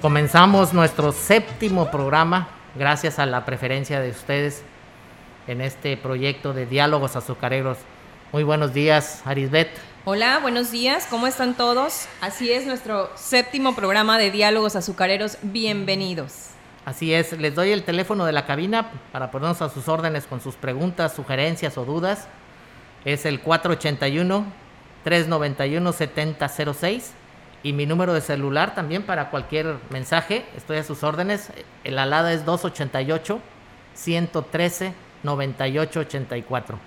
Comenzamos nuestro séptimo programa gracias a la preferencia de ustedes en este proyecto de diálogos azucareros. Muy buenos días, Arisbet. Hola, buenos días, ¿cómo están todos? Así es, nuestro séptimo programa de diálogos azucareros. Bienvenidos. Así es, les doy el teléfono de la cabina para ponernos a sus órdenes con sus preguntas, sugerencias o dudas. Es el 481 391 7006 y mi número de celular también para cualquier mensaje. Estoy a sus órdenes. El alada es 288 113 9884.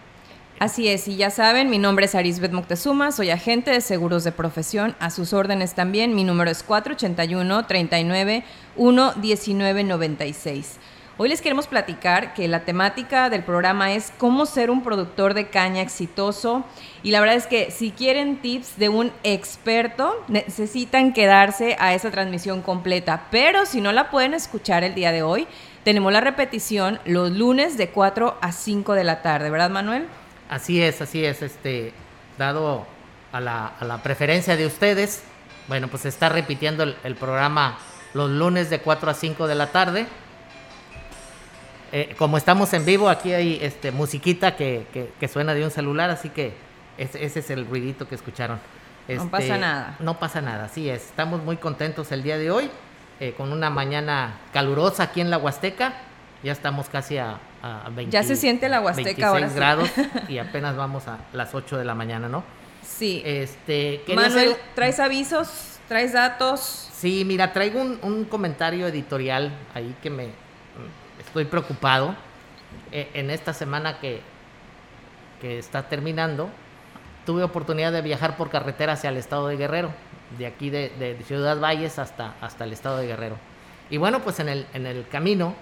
Así es, y ya saben, mi nombre es Arisbet Moctezuma, soy agente de seguros de profesión, a sus órdenes también, mi número es 481 39 1 1996. Hoy les queremos platicar que la temática del programa es cómo ser un productor de caña exitoso. Y la verdad es que si quieren tips de un experto, necesitan quedarse a esa transmisión completa. Pero si no la pueden escuchar el día de hoy, tenemos la repetición los lunes de 4 a 5 de la tarde, ¿verdad, Manuel? Así es, así es. Este, dado a la, preferencia de ustedes, bueno, pues se está repitiendo el, el programa los lunes de 4 a 5 de la tarde eh, como estamos en vivo, aquí hay este, musiquita que, suena de un celular, así que ese, es el ruidito que escucharon. no pasa este, nada. No pasa nada, sí es. Estamos muy contentos el día de hoy, eh, con una mañana calurosa aquí en la Huasteca. Ya estamos casi a, a 20, Ya se siente la Huasteca 26 grados y apenas vamos a las 8 de la mañana, ¿no? Sí. Este, Manuel, ¿traes avisos? ¿Traes datos? Sí, mira, traigo un comentario editorial ahí que me, estoy preocupado. E, en esta semana que, que está terminando, tuve oportunidad de viajar por carretera hacia el estado de Guerrero, de aquí de, Ciudad Valles hasta, hasta el estado de Guerrero. Y bueno, pues en el, en el camino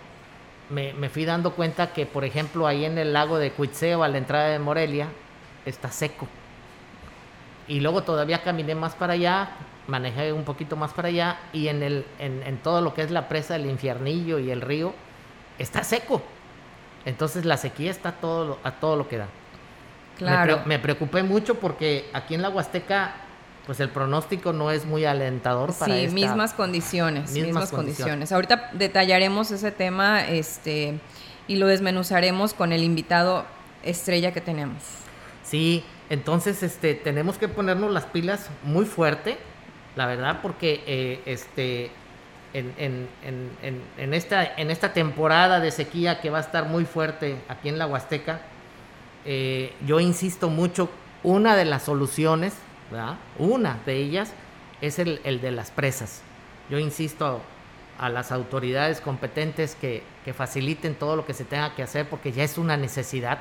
me, fui dando cuenta que, por ejemplo, ahí en el lago de Cuitzeo, a la entrada de Morelia, está seco. Y luego todavía caminé más para allá, manejé un poquito más para allá, y en, el, en, en todo lo que es la presa del Infiernillo y el río, está seco. Entonces la sequía está todo, a todo lo que da. Claro. Me, preocupé mucho porque aquí en la Huasteca, pues el pronóstico no es muy alentador para Sí, mismas condiciones, mismas, condiciones. Ahorita detallaremos ese tema este, y lo desmenuzaremos con el invitado estrella que tenemos. Sí, entonces este, tenemos que ponernos las pilas muy fuerte, la verdad, porque eh, este, en, en, esta, en esta temporada de sequía que va a estar muy fuerte aquí en la Huasteca, eh, yo insisto mucho, una de las soluciones, una de ellas, es el, de las presas. Yo insisto a, las autoridades competentes que, faciliten todo lo que se tenga que hacer porque ya es una necesidad.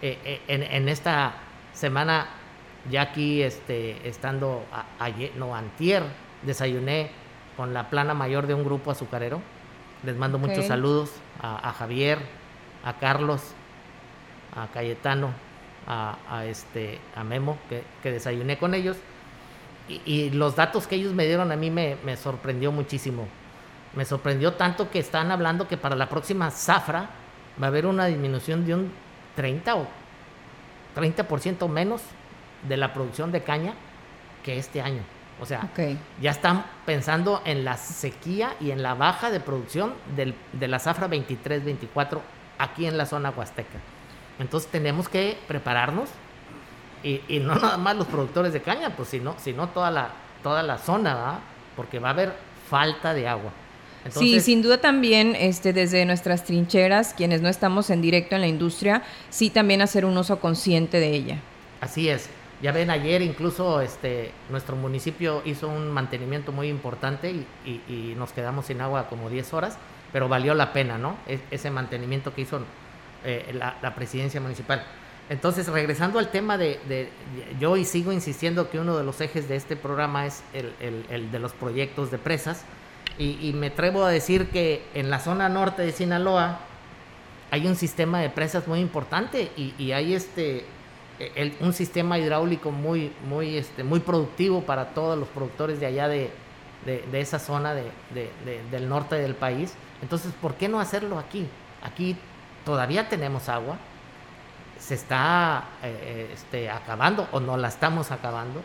Eh, eh, en, esta semana, ya aquí este, estando ayer, no, antier, desayuné con la plana mayor de un grupo azucarero. Les mando muchos saludos a, Javier, a Carlos, a Cayetano, a, este, a Memo, que, desayuné con ellos. Y, los datos que ellos me dieron a mí me, sorprendió muchísimo. Me sorprendió tanto que están hablando que para la próxima zafra va a haber una disminución de un 30 o 30% menos de la producción de caña que este año. O sea, ya están pensando en la sequía y en la baja de producción de la zafra 23-24 aquí en la zona huasteca. Entonces tenemos que prepararnos y, no nada más los productores de caña, pues sino, sino toda, la, toda la zona, ¿verdad? porque va a haber falta de agua. sí, sin duda también este, desde nuestras trincheras, quienes no estamos en directo en la industria, sí también hacer un uso consciente de ella. Así es. Ya ven, ayer incluso este, nuestro municipio hizo un mantenimiento muy importante y, nos quedamos sin agua como 10 horas, pero valió la pena, ¿no? E, ese mantenimiento que hizo eh, la, presidencia municipal. Entonces, regresando al tema de, yo y sigo insistiendo que uno de los ejes de este programa es el, de los proyectos de presas, y, me atrevo a decir que en la zona norte de Sinaloa hay un sistema de presas muy importante y, hay este, un sistema hidráulico muy, muy, este, muy productivo para todos los productores de allá de, esa zona del norte del país. Entonces, ¿por qué no hacerlo aquí? Aquí todavía tenemos agua, se está eh, eh, este, acabando o no la estamos acabando.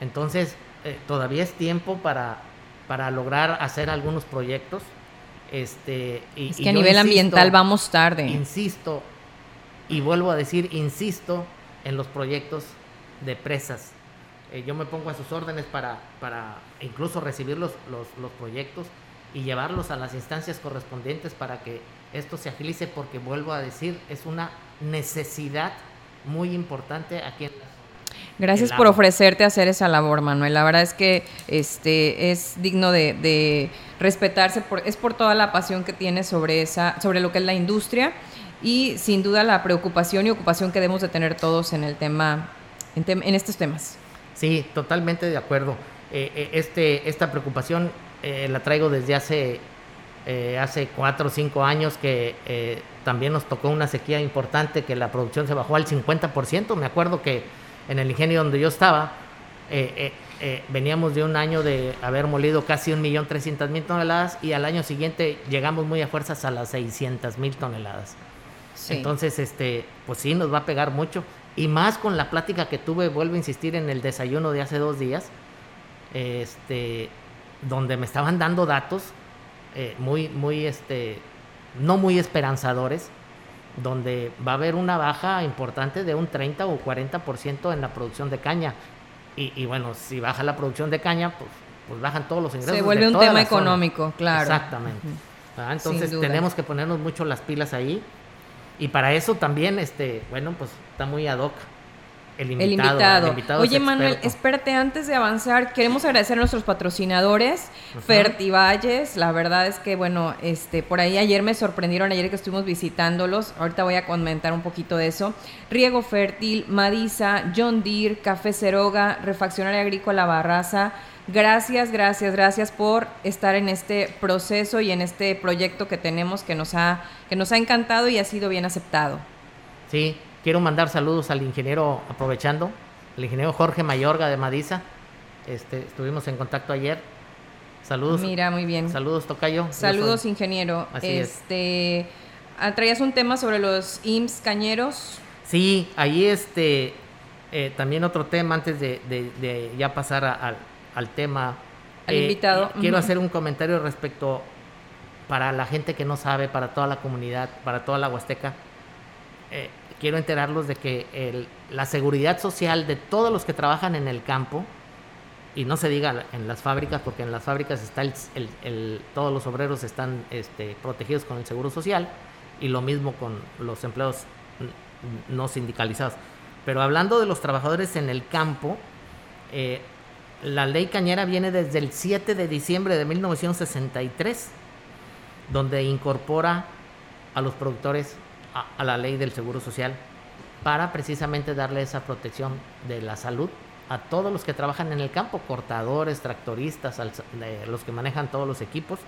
Entonces, eh, todavía es tiempo para, para lograr hacer algunos proyectos. Este, y, es que a nivel ambiental vamos tarde. Insisto, y vuelvo a decir, insisto en los proyectos de presas. yo me pongo a sus órdenes para, para incluso recibir los, los, los proyectos y llevarlos a las instancias correspondientes para que esto se agilice porque vuelvo a decir, es una necesidad muy importante aquí en la Gracias por ofrecerte a hacer esa labor, Manuel. La verdad es que este es digno de, respetarse, por, es por toda la pasión que tienes sobre esa, sobre lo que es la industria y sin duda la preocupación y ocupación que debemos de tener todos en el tema, en, estos temas. Sí, totalmente de acuerdo. Eh, eh, este, esta preocupación eh, la traigo desde hace eh, hace cuatro o cinco años que también nos tocó una sequía importante, que la producción se bajó al 50%. Me acuerdo que en el ingenio donde yo estaba, veníamos de un año de haber molido casi 1.300.000 toneladas y al año siguiente llegamos muy a fuerzas a las 600.000 toneladas. Entonces, este, pues sí, nos va a pegar mucho. Y más con la plática que tuve, vuelvo a insistir en el desayuno de hace dos días, este, donde me estaban dando datos eh, muy, muy, este, no muy esperanzadores, donde va a haber una baja importante de un 30 o 40% en la producción de caña. Y, bueno, si baja la producción de caña, pues, pues bajan todos los ingresos. Se vuelve un tema económico, claro. Exactamente. Entonces tenemos que ponernos mucho las pilas ahí. Y para eso también, este, bueno, pues está muy ad hoc el invitado. Oye, Manuel, espérate, antes de avanzar, queremos agradecer a nuestros patrocinadores, Fertivalles. La verdad es que, bueno, este, por ahí ayer me sorprendieron, ayer que estuvimos visitándolos. Ahorita voy a comentar un poquito de eso. Riego Fértil, Madisa, John Deere, Café Ceroga, Refaccionaria Agrícola Barraza. Gracias, gracias, gracias por estar en este proceso y en este proyecto que tenemos que nos ha, que nos ha encantado y ha sido bien aceptado. Sí, Quiero mandar saludos al ingeniero, aprovechando, el ingeniero Jorge Mayorga de Madisa. Este, estuvimos en contacto ayer. Saludos. Mira, muy bien. Saludos, Tocayo. Saludos, ingeniero. este, ah, ¿Traías un tema sobre los IMSS cañeros? Sí, ahí este, eh, también otro tema antes de, ya pasar al tema. Al eh, invitado. Quiero hacer un comentario respecto para la gente que no sabe, para toda la comunidad, para toda la Huasteca. Eh, quiero enterarlos de que la seguridad social de todos los que trabajan en el campo, y no se diga en las fábricas, porque en las fábricas está el, todos los obreros están este, protegidos con el seguro social, y lo mismo con los empleados no sindicalizados. Pero hablando de los trabajadores en el campo, eh, la ley cañera viene desde el 7 de diciembre de 1963, donde incorpora a los productores a, la ley del Seguro Social para precisamente darle esa protección de la salud a todos los que trabajan en el campo, cortadores, tractoristas, los que manejan todos los equipos,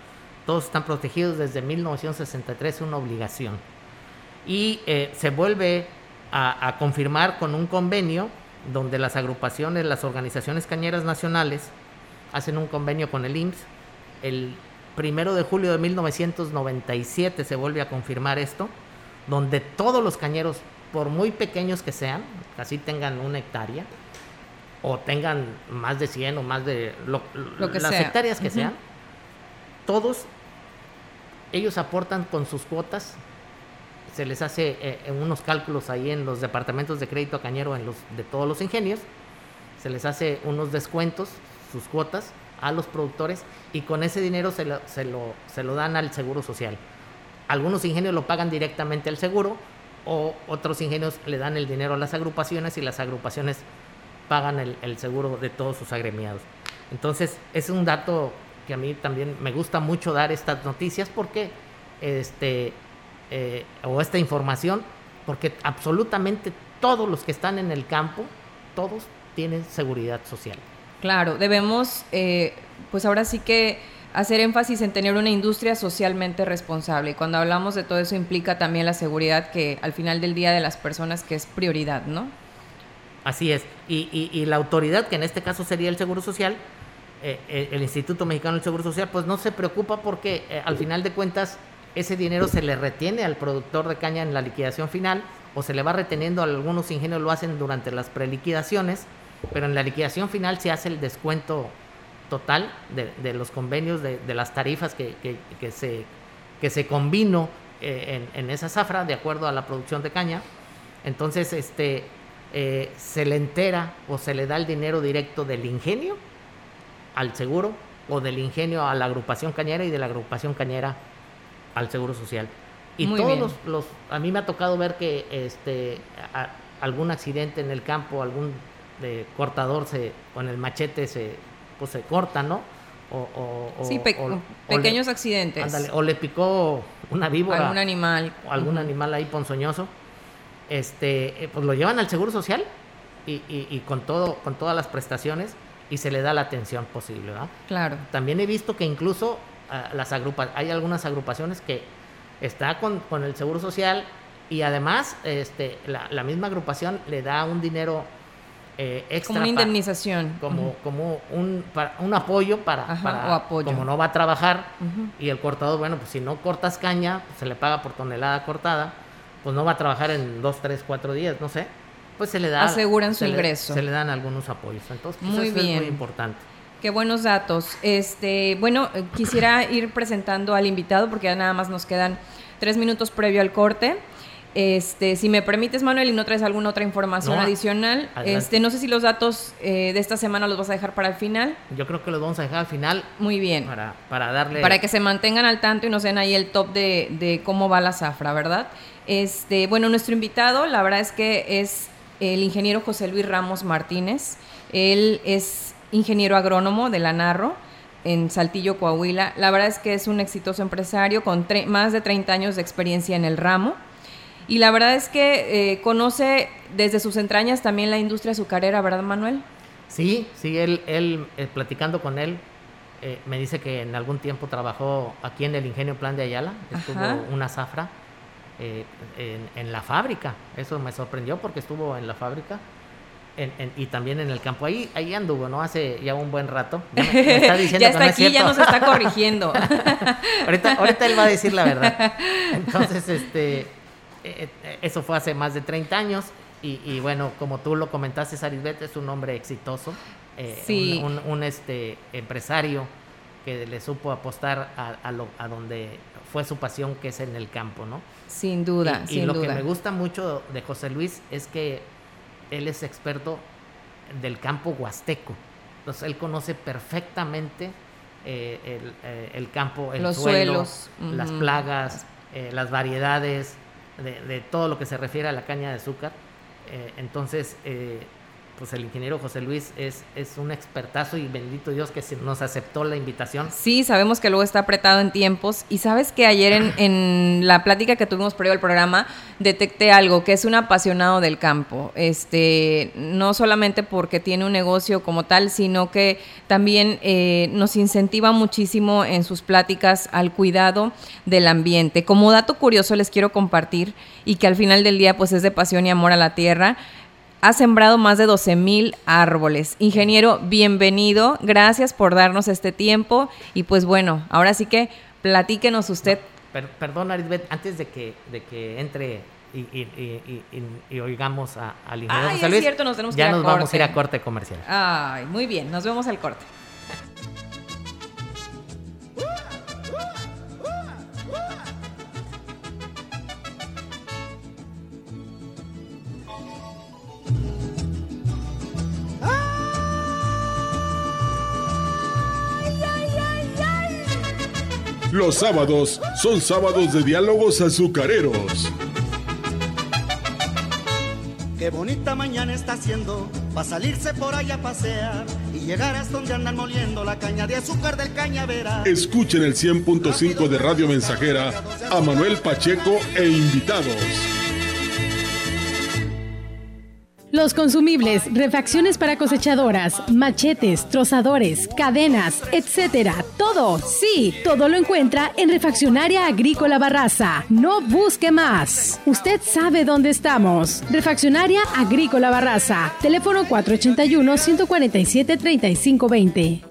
todos están protegidos desde 1963, una obligación. Y eh, se vuelve a, confirmar con un convenio donde las agrupaciones, las organizaciones cañeras nacionales hacen un convenio con el IMSS. El primero de julio de 1997 se vuelve a confirmar esto donde todos los cañeros, por muy pequeños que sean, casi tengan una hectárea, o tengan más de 100 o más de lo, las hectáreas que sean, todos ellos aportan con sus cuotas, se les hace eh, unos cálculos ahí en los departamentos de crédito cañero en los, de todos los ingenios, se les hace unos descuentos, sus cuotas a los productores y con ese dinero se lo, se lo, se lo dan al Seguro Social. Algunos ingenios lo pagan directamente al seguro o otros ingenios le dan el dinero a las agrupaciones y las agrupaciones pagan el, seguro de todos sus agremiados. Entonces, es un dato que a mí también me gusta mucho dar estas noticias porque, este, eh, o esta información, porque absolutamente todos los que están en el campo, todos tienen seguridad social. Claro, debemos, eh, pues ahora sí que hacer énfasis en tener una industria socialmente responsable. Y cuando hablamos de todo eso implica también la seguridad que al final del día de las personas que es prioridad, ¿no? Así es. Y, la autoridad, que en este caso sería el Seguro Social, eh, eh, el Instituto Mexicano del Seguro Social, pues no se preocupa porque eh, al final de cuentas ese dinero se le retiene al productor de caña en la liquidación final o se le va reteniendo, algunos ingenios lo hacen durante las preliquidaciones, pero en la liquidación final se hace el descuento total de, los convenios, de, las tarifas que, se, que se combinó en, en, esa zafra de acuerdo a la producción de caña. Entonces, este, eh, se le entera o se le da el dinero directo del ingenio al seguro o del ingenio a la agrupación cañera y de la agrupación cañera al seguro social. Y todos los, a mí me ha tocado ver que este algún accidente en el campo, algún de cortador se con el machete se pues se corta, ¿no? O, sí, pequeños accidentes. o le picó una víbora. Algún animal. O algún animal ahí ponzoñoso este, eh, pues lo llevan al Seguro Social y, y, con, todo, con todas las prestaciones y se le da la atención posible. ¿verdad? Claro. También he visto que incluso las agrupa hay algunas agrupaciones que está con, con, el Seguro Social y además este, la, la misma agrupación le da un dinero eh, extra. Como una indemnización. como, como un, para, un apoyo para, para apoyo. como no va a trabajar y el cortador, bueno, pues si no cortas caña, pues se le paga por tonelada cortada pues no va a trabajar en dos, tres, cuatro días, no sé, pues se le da... Aseguran su ingreso. se le dan algunos apoyos. Entonces, pues, muy eso bien. es muy importante. Qué buenos datos. Este, bueno, eh, quisiera ir presentando al invitado porque ya nada más nos quedan tres minutos previo al corte. Este, si me permites, Manuel, y no traes alguna otra información adicional, este, no sé si los datos eh, de esta semana los vas a dejar para el final. Yo creo que los vamos a dejar al final. Muy bien. Para, para darle. Para que se mantengan al tanto y nos den ahí el top de, de cómo va la zafra, ¿verdad? Este, bueno, nuestro invitado, la verdad es que es el ingeniero José Luis Ramos Martínez. Él es ingeniero agrónomo de la Narro en Saltillo, Coahuila. La verdad es que es un exitoso empresario con más de 30 años de experiencia en el ramo. Y la verdad es que eh, conoce desde sus entrañas también la industria azucarera, ¿verdad, Manuel? Sí, sí, él, él eh, platicando con él, eh, me dice que en algún tiempo trabajó aquí en el Ingenio Plan de Ayala, estuvo una zafra en, la fábrica. Eso me sorprendió porque estuvo en la fábrica. Y también en el campo. Ahí, ahí anduvo, ¿no? Hace ya un buen rato. Ya, está aquí, ya nos está corrigiendo. ahorita, ahorita él va a decir la verdad. Entonces, este, eh, eh, eso fue hace más de 30 años y, bueno, como tú lo comentaste, Sarisbet es un hombre exitoso, eh, un, este, empresario que le supo apostar a, lo, a donde fue su pasión, que es en el campo, ¿no? Sin duda, y, lo que me gusta mucho de José Luis es que él es experto del campo huasteco. Entonces, él conoce perfectamente el, campo, el Los suelo, suelos, las plagas, las variedades, de, todo lo que se refiere a la caña de azúcar. Eh, entonces, eh, pues el ingeniero José Luis es, es un expertazo y bendito Dios que nos aceptó la invitación. Sí, sabemos que luego está apretado en tiempos y sabes que ayer en, en la plática que tuvimos previo al programa detecté algo, que es un apasionado del campo, este, no solamente porque tiene un negocio como tal, sino que también eh, nos incentiva muchísimo en sus pláticas al cuidado del ambiente. Como dato curioso les quiero compartir y que al final del día pues es de pasión y amor a la tierra, ha sembrado más de 12 mil árboles. Ingeniero, bienvenido. Gracias por darnos este tiempo. Y pues bueno, ahora sí que platíquenos usted. perdón, Arisbet, antes de que, de que entre y, oigamos al ingeniero Ay, es cierto, nos tenemos ya que nos vamos a ir a corte comercial. Ay, muy bien, nos vemos al corte. Los sábados son sábados de diálogos azucareros. Qué bonita mañana está haciendo para salirse por allá a pasear y llegar hasta donde andan moliendo la caña de azúcar del cañavera. Escuchen el 100.5 de Radio Mensajera a Manuel Pacheco e invitados. Los consumibles, refacciones para cosechadoras, machetes, trozadores, cadenas, etcétera. Todo, sí, todo lo encuentra en Refaccionaria Agrícola Barraza. No busque más. Usted sabe dónde estamos. Refaccionaria Agrícola Barraza. Teléfono 481-147-3520.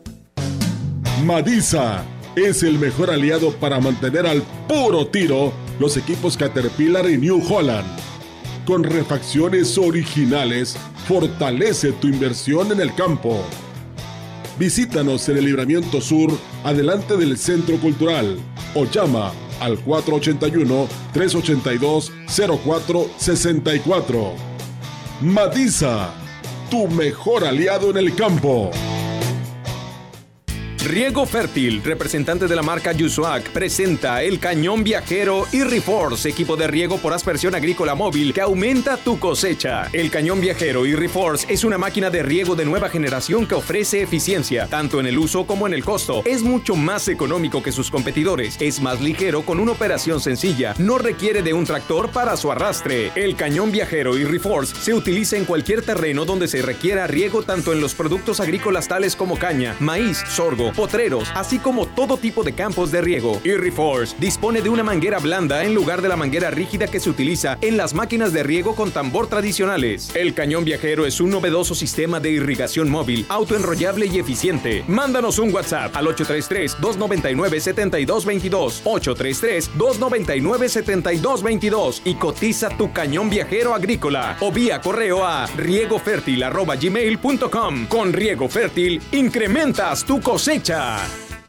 Madisa es el mejor aliado para mantener al puro tiro los equipos Caterpillar y New Holland. Con refacciones originales, fortalece tu inversión en el campo. Visítanos en el Libramiento Sur, adelante del Centro Cultural, o llama al 481-382-0464. Matiza, tu mejor aliado en el campo. Riego Fértil, representante de la marca Yusuac, presenta el cañón viajero y Reforce, equipo de riego por aspersión agrícola móvil que aumenta tu cosecha. El cañón viajero y Reforce es una máquina de riego de nueva generación que ofrece eficiencia, tanto en el uso como en el costo. Es mucho más económico que sus competidores, es más ligero con una operación sencilla, no requiere de un tractor para su arrastre. El cañón viajero y Reforce se utiliza en cualquier terreno donde se requiera riego tanto en los productos agrícolas tales como caña, maíz, sorgo, potreros, así como todo tipo de campos de riego. Irriforce dispone de una manguera blanda en lugar de la manguera rígida que se utiliza en las máquinas de riego con tambor tradicionales. El cañón viajero es un novedoso sistema de irrigación móvil, autoenrollable y eficiente. Mándanos un WhatsApp al 833-299-7222, 833-299-7222 y cotiza tu cañón viajero agrícola o vía correo a riegofértil.gmail.com. Con Riego Fértil, incrementas tu cosecha fecha.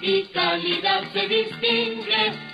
y calidad se distingue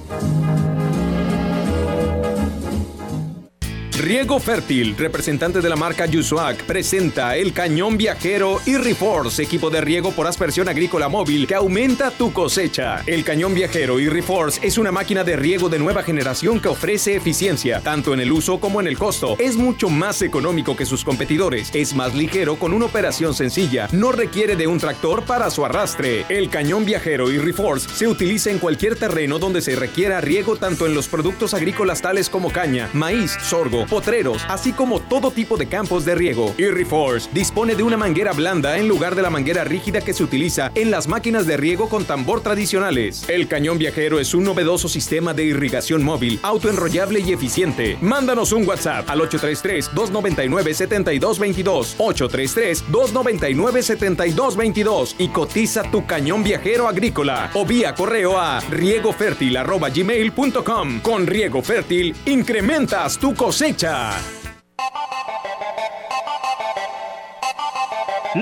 Riego Fértil, representante de la marca Yusuac, presenta el cañón viajero y Reforce, equipo de riego por aspersión agrícola móvil que aumenta tu cosecha. El cañón viajero y Reforce es una máquina de riego de nueva generación que ofrece eficiencia, tanto en el uso como en el costo. Es mucho más económico que sus competidores, es más ligero con una operación sencilla, no requiere de un tractor para su arrastre. El cañón viajero y Reforce se utiliza en cualquier terreno donde se requiera riego tanto en los productos agrícolas tales como caña, maíz, sorgo, potreros, así como todo tipo de campos de riego. Irriforce dispone de una manguera blanda en lugar de la manguera rígida que se utiliza en las máquinas de riego con tambor tradicionales. El cañón viajero es un novedoso sistema de irrigación móvil, autoenrollable y eficiente. Mándanos un WhatsApp al 833-299-7222, 833-299-7222 y cotiza tu cañón viajero agrícola o vía correo a riegofértil.gmail.com. Con Riego Fértil, incrementas tu cosecha la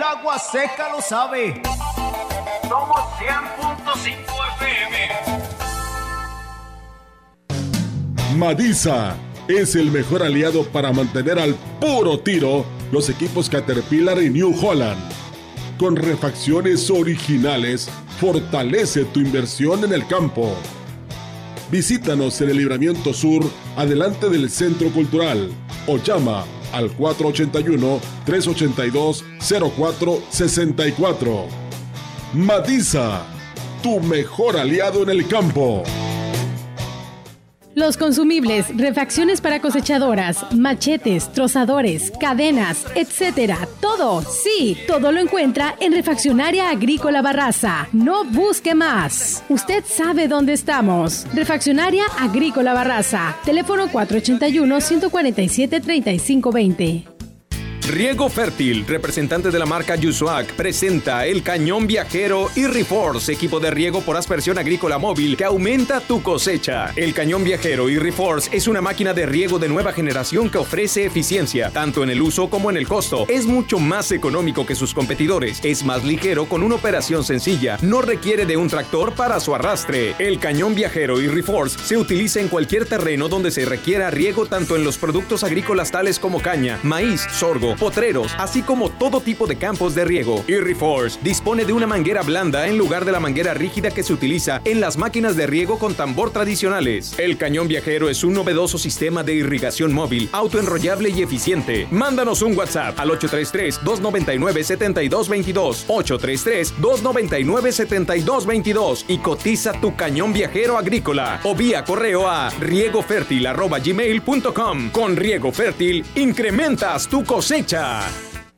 agua seca lo sabe. Somos 100.5 FM. Madisa es el mejor aliado para mantener al puro tiro los equipos Caterpillar y New Holland. Con refacciones originales, fortalece tu inversión en el campo. Visítanos en el Libramiento Sur, adelante del Centro Cultural, o llama al 481-382-0464. Matiza, tu mejor aliado en el campo. Los consumibles, refacciones para cosechadoras, machetes, trozadores, cadenas, etcétera. Todo, sí, todo lo encuentra en Refaccionaria Agrícola Barraza. No busque más. Usted sabe dónde estamos. Refaccionaria Agrícola Barraza. Teléfono 481 147 3520. Riego Fértil, representante de la marca Yusuac, presenta el cañón viajero y Reforce, equipo de riego por aspersión agrícola móvil que aumenta tu cosecha. El cañón viajero y Reforce es una máquina de riego de nueva generación que ofrece eficiencia, tanto en el uso como en el costo. Es mucho más económico que sus competidores, es más ligero con una operación sencilla, no requiere de un tractor para su arrastre. El cañón viajero y Reforce se utiliza en cualquier terreno donde se requiera riego tanto en los productos agrícolas tales como caña, maíz, sorgo, potreros, así como todo tipo de campos de riego. Irriforce dispone de una manguera blanda en lugar de la manguera rígida que se utiliza en las máquinas de riego con tambor tradicionales. El cañón viajero es un novedoso sistema de irrigación móvil, autoenrollable y eficiente. Mándanos un WhatsApp al 833-299-7222, 833-299-7222 y cotiza tu cañón viajero agrícola o vía correo a riegofertil.gmail.com. Con Riego Fértil, incrementas tu cosecha fecha.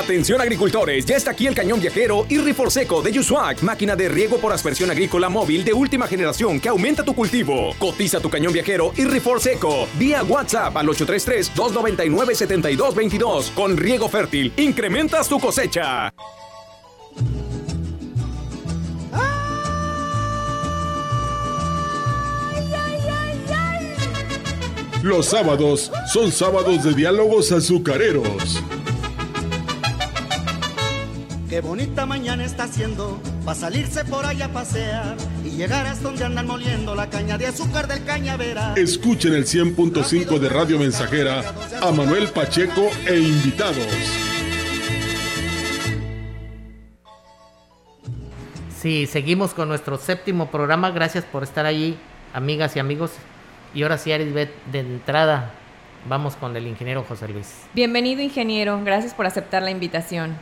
Atención agricultores, ya está aquí el cañón viajero y Riforseco de Yusuac, máquina de riego por aspersión agrícola móvil de última generación que aumenta tu cultivo. Cotiza tu cañón viajero y Riforseco vía WhatsApp al 833-299-7222. Con riego fértil, incrementas tu cosecha. Los sábados son sábados de diálogos azucareros. Qué bonita mañana está haciendo para salirse por allá a pasear y llegar hasta donde andan moliendo la caña de azúcar del cañavera. Escuchen el 100.5 de Radio Mensajera a Manuel Pacheco e invitados. Sí, seguimos con nuestro séptimo programa. Gracias por estar allí, amigas y amigos. Y ahora sí, Arisbet, de entrada, vamos con el ingeniero José Luis. Bienvenido, ingeniero. Gracias por aceptar la invitación.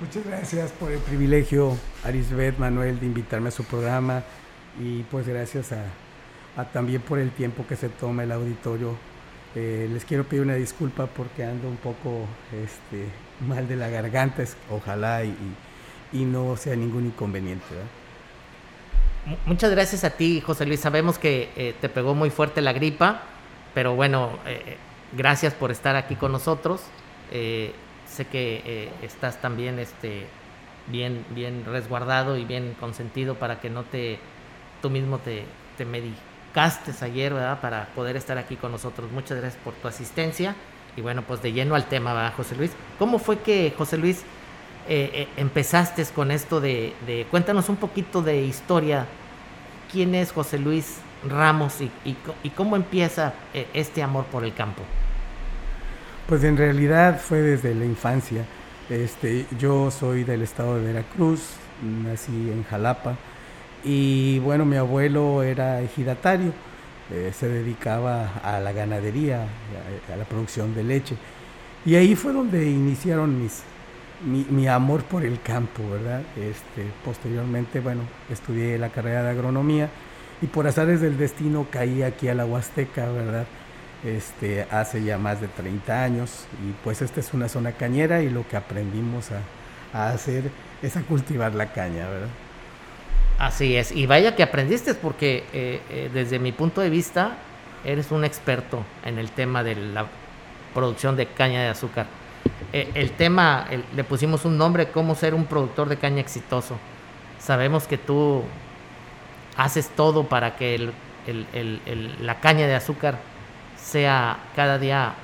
Muchas gracias por el privilegio, Arisbet Manuel, de invitarme a su programa y pues gracias a, también por el tiempo que se toma el auditorio. Eh, les quiero pedir una disculpa porque ando un poco este, mal de la garganta, ojalá y, no sea ningún inconveniente. Muchas gracias a ti, José Luis. Sabemos que eh, te pegó muy fuerte la gripa, pero bueno, eh, gracias por estar aquí con nosotros sé que eh, estás también este, bien, bien resguardado y bien consentido para que no te, tú mismo te, te ayer, ¿verdad? Para poder estar aquí con nosotros. Muchas gracias por tu asistencia. Y bueno, pues de lleno al tema, ¿verdad, José Luis? ¿Cómo fue que, José Luis, eh, eh, empezaste con esto de, Cuéntanos un poquito de historia. ¿Quién es José Luis Ramos y cómo empieza este amor por el campo? Pues en realidad fue desde la infancia. Este, yo soy del estado de Veracruz, nací en Jalapa y bueno, mi abuelo era ejidatario, eh, se dedicaba a la ganadería, a, la producción de leche. Y ahí fue donde iniciaron mis, mi, amor por el campo, ¿verdad? Este, posteriormente, bueno, estudié la carrera de agronomía y por azares del destino caí aquí a la Huasteca, ¿verdad? Este, hace ya más de 30 años y pues esta es una zona cañera y lo que aprendimos a, hacer es a cultivar la caña, ¿verdad? Así es, y vaya que aprendiste porque eh, eh, desde mi punto de vista eres un experto en el tema de la producción de caña de azúcar. Eh, el tema, le pusimos un nombre, cómo ser un productor de caña exitoso. Sabemos que tú haces todo para que la caña de azúcar sea cada día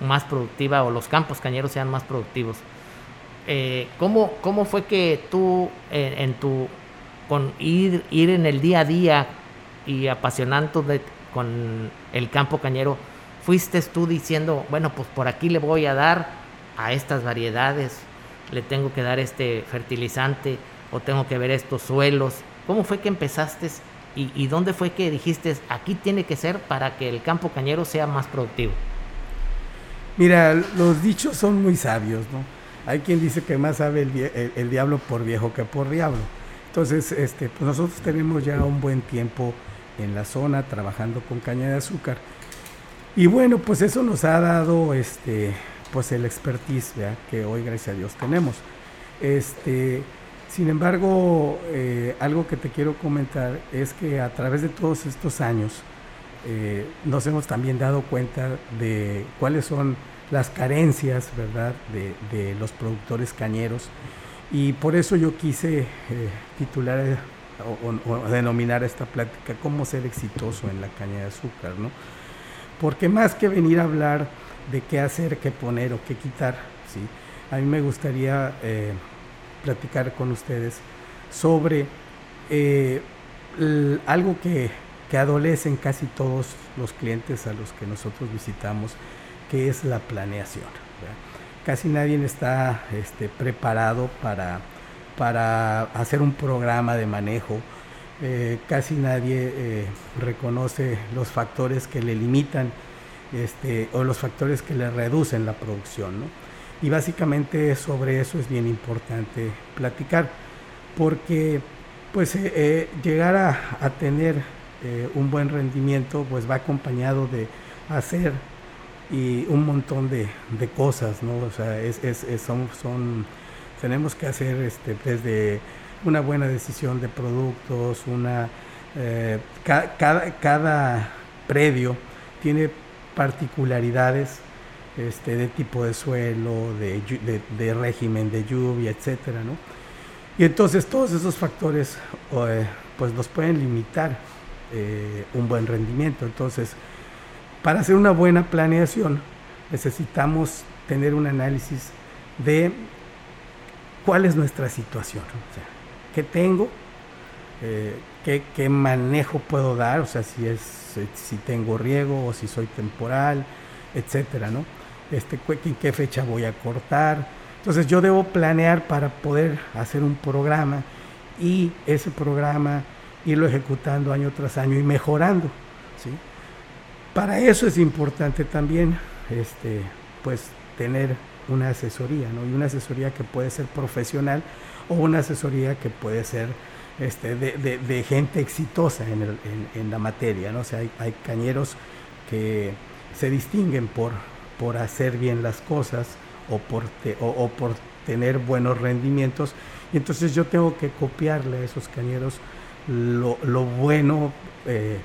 más productiva o los campos cañeros sean más productivos. eh, ¿cómo, ¿cómo fue que tú en tu con ir, ir en el día a día y apasionándote con el campo cañero, fuiste tú diciendo, bueno, pues por aquí le voy a dar a estas variedades, le tengo que dar este fertilizante o tengo que ver estos suelos? ¿Cómo fue que empezaste y, dónde fue que dijiste, aquí tiene que ser para que el campo cañero sea más productivo? Mira, los dichos son muy sabios, ¿no? Hay quien dice que más sabe el, diablo por viejo que por diablo. Entonces, este, pues nosotros tenemos ya un buen tiempo en la zona trabajando con caña de azúcar. Y bueno, pues eso nos ha dado este, pues el expertise que hoy, gracias a Dios, tenemos. Este, sin embargo, eh, algo que te quiero comentar es que a través de todos estos años, eh, nos hemos también dado cuenta de cuáles son las carencias, ¿verdad?, de, los productores cañeros. Y por eso yo quise eh, titular o, denominar esta plática cómo ser exitoso en la caña de azúcar, ¿no? Porque más que venir a hablar de qué hacer, qué poner o qué quitar, ¿sí? A mí me gustaría platicar con ustedes sobre eh, algo que, que adolecen casi todos los clientes a los que nosotros visitamos, que es la planeación. Casi nadie está este, preparado para, para hacer un programa de manejo. Eh, casi nadie eh, reconoce los factores que le limitan este, o los factores que le reducen la producción. ¿no? Y básicamente sobre eso es bien importante platicar, porque pues eh, eh, llegar a, tener eh, un buen rendimiento pues va acompañado de hacer y un montón de, de cosas, ¿no? O sea, es, es- son, son, tenemos que hacer este, desde una buena decisión de productos, una, ca- cada, cada predio tiene particularidades este, de tipo de suelo, de, régimen de lluvia, etcétera, ¿no? Y entonces todos esos factores eh, pues nos pueden limitar eh, un buen rendimiento. Entonces, para hacer una buena planeación necesitamos tener un análisis de cuál es nuestra situación, o sea, qué tengo, eh, qué, qué manejo puedo dar, o sea, si es si tengo riego o si soy temporal, etcétera, ¿no? Este, en qué fecha voy a cortar. Entonces yo debo planear para poder hacer un programa y ese programa irlo ejecutando año tras año y mejorando, ¿sí? Para eso es importante también, este, pues, tener una asesoría, ¿no? Y una asesoría que puede ser profesional o una asesoría que puede ser este, de, gente exitosa en, el- en- la materia, ¿no? O sea, hay cañeros que se distinguen por, por hacer bien las cosas o por, o- por tener buenos rendimientos, y entonces yo tengo que copiarle a esos cañeros lo, lo bueno, eh,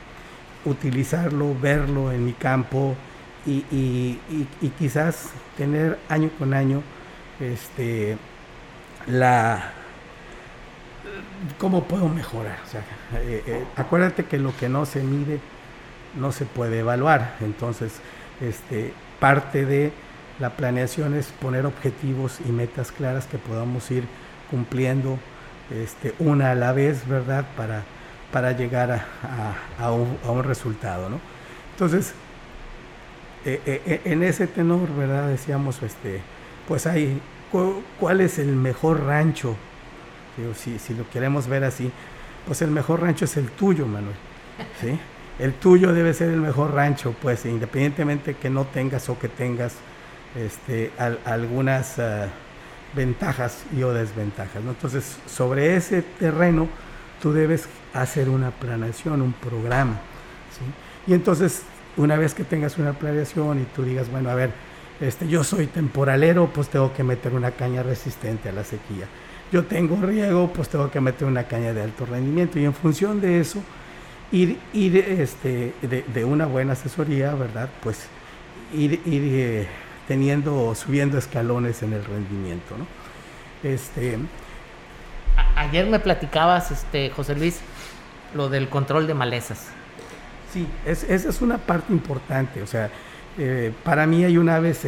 utilizarlo, verlo en mi campo y, y- y- quizás tener año con año este, la cómo puedo mejorar. Eh, eh, acuérdate que lo que no se mide no se puede evaluar. Entonces, este, parte de la planeación es poner objetivos y metas claras que podamos ir cumpliendo este, una a la vez, ¿verdad? Para, para llegar a, a- un, a un resultado, ¿no? Entonces, eh, eh, eh, en ese tenor, ¿verdad? Decíamos, este, pues hay, cu- ¿cuál es el mejor rancho? Si, si lo queremos ver así, pues el mejor rancho es el tuyo, Manuel, ¿sí? El tuyo debe ser el mejor rancho, pues, independientemente que no tengas o que tengas este, al- algunas ah, ventajas y o desventajas. ¿no? Entonces, sobre ese terreno, tú debes hacer una planeación, un programa. Y entonces, una vez que tengas una planeación y tú digas, bueno, a ver, este, yo soy temporalero, pues tengo que meter una caña resistente a la sequía. Yo tengo riego, pues tengo que meter una caña de alto rendimiento. Y en función de eso, ir, ir este, de, de una buena asesoría, ¿verdad? Pues ir, ir eh, teniendo o subiendo escalones en el rendimiento, ¿no? Este, A- ayer me platicabas, este, José Luis, lo del control de malezas. Sí, es, esa es una parte importante. O sea, eh, para mí hay un ABC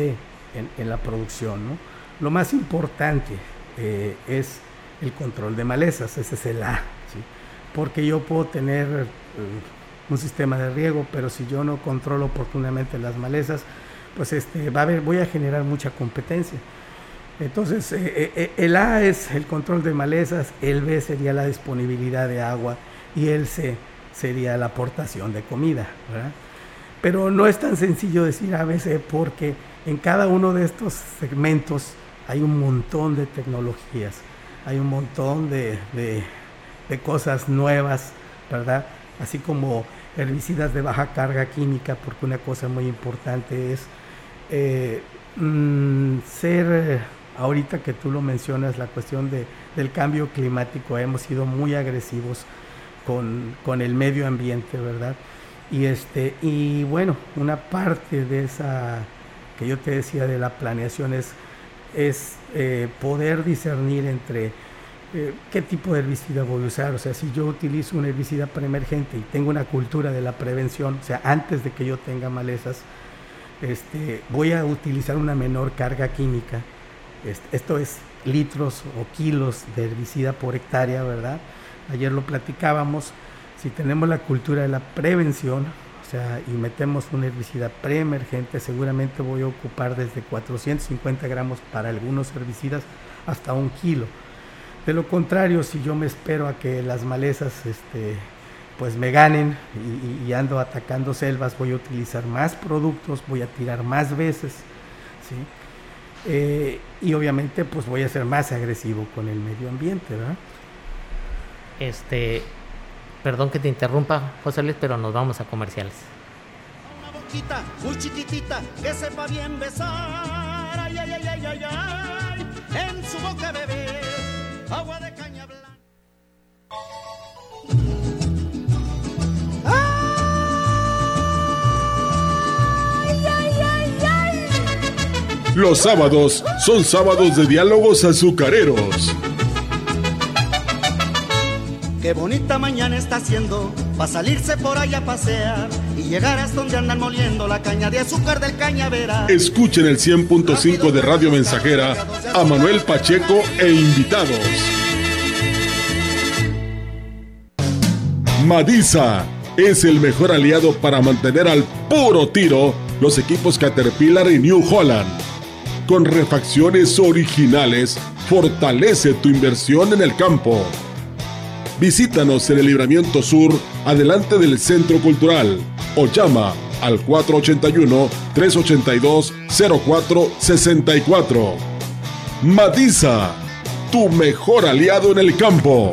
en, en la producción, ¿no? lo más importante eh, es el control de malezas, ese es el A, porque yo puedo tener eh, un sistema de riego, pero si yo no controlo oportunamente las malezas, pues este, va a haber, voy a generar mucha competencia. Entonces, eh, el A es el control de malezas, el B sería la disponibilidad de agua y el C sería la aportación de comida. Pero no es tan sencillo decir ABC porque en cada uno de estos segmentos hay un montón de tecnologías, hay un montón de, cosas nuevas, ¿verdad? Así como herbicidas de baja carga química, porque una cosa muy importante es eh, mm, ser, ahorita que tú lo mencionas, la cuestión del cambio climático, hemos sido muy agresivos con, con, el medio ambiente, ¿verdad? Y, este, y bueno, una parte de esa que yo te decía de la planeación es es eh, poder discernir entre eh, qué tipo de herbicida voy a usar. O sea, si yo utilizo un herbicida preemergente y tengo una cultura de la prevención, o sea, antes de que yo tenga malezas, este, voy a utilizar una menor carga química. esto es litros o kilos de herbicida por hectárea, ¿verdad? Ayer lo platicábamos. Si tenemos la cultura de la prevención, sea, y metemos un herbicida preemergente, seguramente voy a ocupar desde 450 gramos para algunos herbicidas hasta un kilo. De lo contrario, si yo me espero a que las malezas este, pues me ganen y, ando atacando selvas, voy a utilizar más productos, voy a tirar más veces, ¿sí? Eh, y obviamente pues voy a ser más agresivo con el medio ambiente, ¿verdad? Este, Perdón que te interrumpa, José Luis, pero nos vamos a comerciales. Una boquita muy chiquitita que sepa bien besar. Ay, ay, ay, ay, ay, ay. En su boca bebé agua de caña blanca. Los sábados son sábados de diálogos azucareros Qué bonita mañana está haciendo para salirse por allá a pasear y llegar hasta donde andan moliendo la caña de azúcar del cañavera. Escuchen el 100.5 de Radio Mensajera a Manuel Pacheco e invitados. Madisa es el mejor aliado para mantener al puro tiro los equipos Caterpillar y New Holland. Con refacciones originales, fortalece tu inversión en el campo Visítanos en el Libramiento Sur, adelante del Centro Cultural, o llama al 481-382-0464. Matiza, tu mejor aliado en el campo.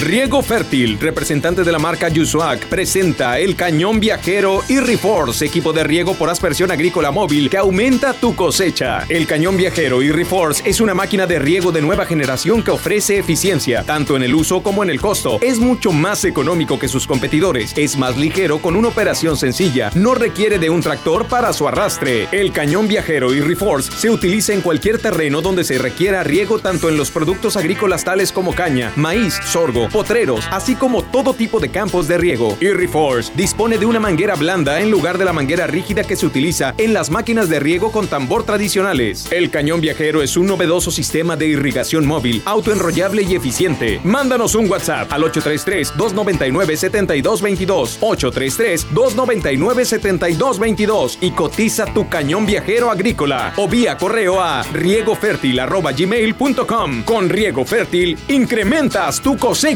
Riego Fértil, representante de la marca Yusuac, presenta el cañón viajero y Reforce, equipo de riego por aspersión agrícola móvil que aumenta tu cosecha. El cañón viajero y Reforce es una máquina de riego de nueva generación que ofrece eficiencia, tanto en el uso como en el costo. Es mucho más económico que sus competidores, es más ligero con una operación sencilla, no requiere de un tractor para su arrastre. El cañón viajero y Reforce se utiliza en cualquier terreno donde se requiera riego tanto en los productos agrícolas tales como caña, maíz, sorgo, potreros, así como todo tipo de campos de riego. Irriforce dispone de una manguera blanda en lugar de la manguera rígida que se utiliza en las máquinas de riego con tambor tradicionales. El cañón viajero es un novedoso sistema de irrigación móvil, autoenrollable y eficiente. Mándanos un WhatsApp al 833-299-7222, 833-299-7222 y cotiza tu cañón viajero agrícola o vía correo a riegofértil.gmail.com. Con Riego Fértil, incrementas tu cosecha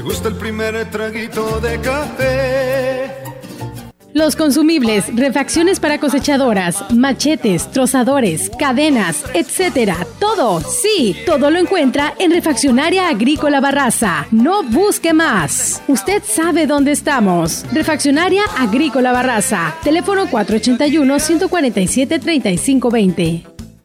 Me gusta el primer traguito de café. Los consumibles, refacciones para cosechadoras, machetes, trozadores, cadenas, etcétera. Todo, sí, todo lo encuentra en Refaccionaria Agrícola Barraza. No busque más. Usted sabe dónde estamos. Refaccionaria Agrícola Barraza. Teléfono 481 147 3520.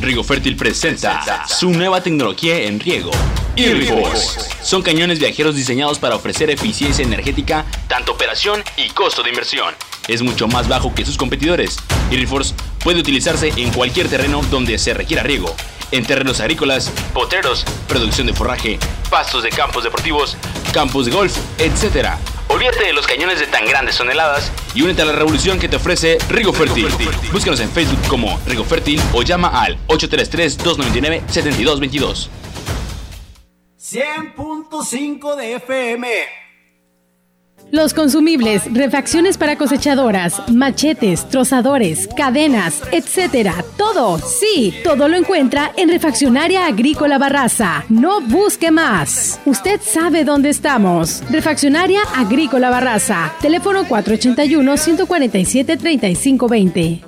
Riego Fértil presenta su nueva tecnología en riego. Irriforce. Son cañones viajeros diseñados para ofrecer eficiencia energética, tanto operación y costo de inversión. Es mucho más bajo que sus competidores. Irriforce puede utilizarse en cualquier terreno donde se requiera riego. En terrenos agrícolas, potreros, producción de forraje, pastos de campos deportivos, campos de golf, etc. Olvídate de los cañones de tan grandes toneladas y únete a la revolución que te ofrece Rigo Fértil. Búscanos en Facebook como Rigo Fértil o llama al 833-299-7222. 100.5 de FM. Los consumibles, refacciones para cosechadoras, machetes, trozadores, cadenas, etcétera. Todo, sí, todo lo encuentra en Refaccionaria Agrícola Barraza. No busque más. Usted sabe dónde estamos. Refaccionaria Agrícola Barraza. Teléfono 481 147 3520.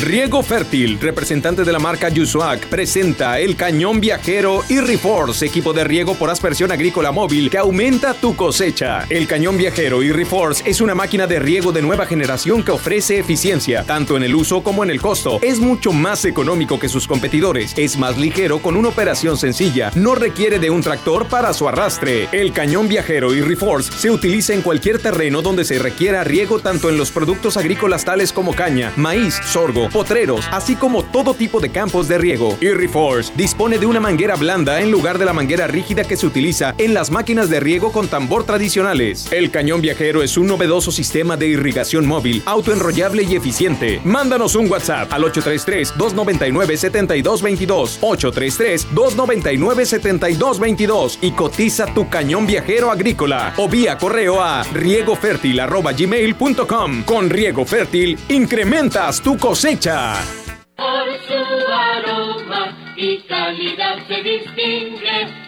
Riego Fértil, representante de la marca Yusuac, presenta el cañón viajero Irriforce, equipo de riego por aspersión agrícola móvil que aumenta tu cosecha. El cañón viajero Irriforce es una máquina de riego de nueva generación que ofrece eficiencia, tanto en el uso como en el costo. Es mucho más económico que sus competidores, es más ligero con una operación sencilla, no requiere de un tractor para su arrastre. El cañón viajero Irriforce se utiliza en cualquier terreno donde se requiera riego tanto en los productos agrícolas tales como caña, maíz, sorgo, potreros, así como todo tipo de campos de riego. Irriforce dispone de una manguera blanda en lugar de la manguera rígida que se utiliza en las máquinas de riego con tambor tradicionales. El cañón viajero es un novedoso sistema de irrigación móvil, autoenrollable y eficiente. Mándanos un WhatsApp al 833-299-7222, 833-299-7222 y cotiza tu cañón viajero agrícola o vía correo a riegofértil.gmail.com. Con Riego Fértil, incrementas tu cosecha. Por su aroma y calidad se distingue.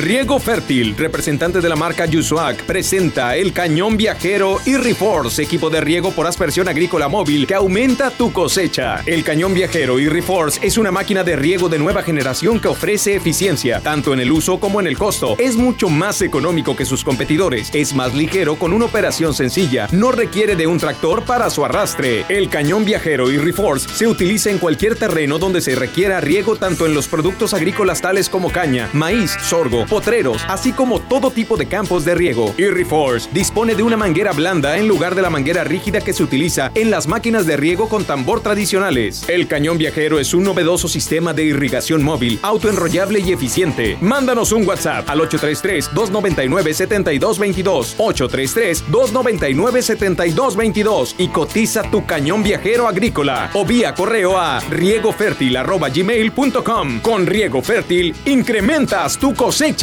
Riego Fértil, representante de la marca Yusuac, presenta el cañón viajero Irriforce, equipo de riego por aspersión agrícola móvil que aumenta tu cosecha. El cañón viajero Irriforce es una máquina de riego de nueva generación que ofrece eficiencia, tanto en el uso como en el costo. Es mucho más económico que sus competidores, es más ligero con una operación sencilla, no requiere de un tractor para su arrastre. El cañón viajero Irriforce se utiliza en cualquier terreno donde se requiera riego tanto en los productos agrícolas tales como caña, maíz, sorgo, potreros, así como todo tipo de campos de riego. Irriforce dispone de una manguera blanda en lugar de la manguera rígida que se utiliza en las máquinas de riego con tambor tradicionales. El cañón viajero es un novedoso sistema de irrigación móvil, autoenrollable y eficiente. Mándanos un WhatsApp al 833-299-7222, 833-299-7222 y cotiza tu cañón viajero agrícola o vía correo a riegofertil.gmail.com. Con Riego Fértil, incrementas tu cosecha.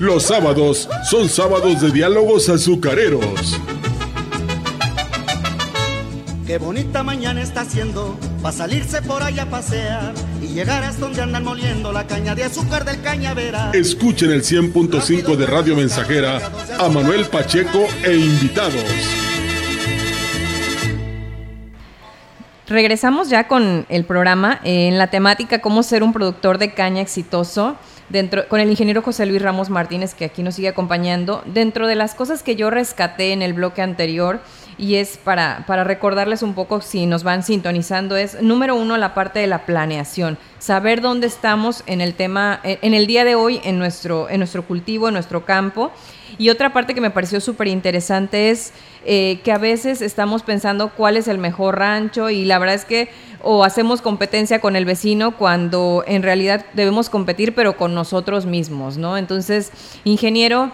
Los sábados son sábados de diálogos azucareros. Qué bonita mañana está haciendo para salirse por allá a pasear y llegar hasta donde andan moliendo la caña de azúcar del cañavera. Escuchen el 100.5 de Radio Mensajera a Manuel Pacheco e invitados. Regresamos ya con el programa en la temática cómo ser un productor de caña exitoso. Dentro, con el ingeniero José Luis Ramos Martínez, que aquí nos sigue acompañando. Dentro de las cosas que yo rescaté en el bloque anterior, y es para, para recordarles un poco si nos van sintonizando, es número uno la parte de la planeación, saber dónde estamos en el tema, en el día de hoy, en nuestro, en nuestro cultivo, en nuestro campo. Y otra parte que me pareció súper interesante es eh, que a veces estamos pensando cuál es el mejor rancho y la verdad es que o hacemos competencia con el vecino cuando en realidad debemos competir pero con nosotros mismos, ¿no? Entonces, ingeniero,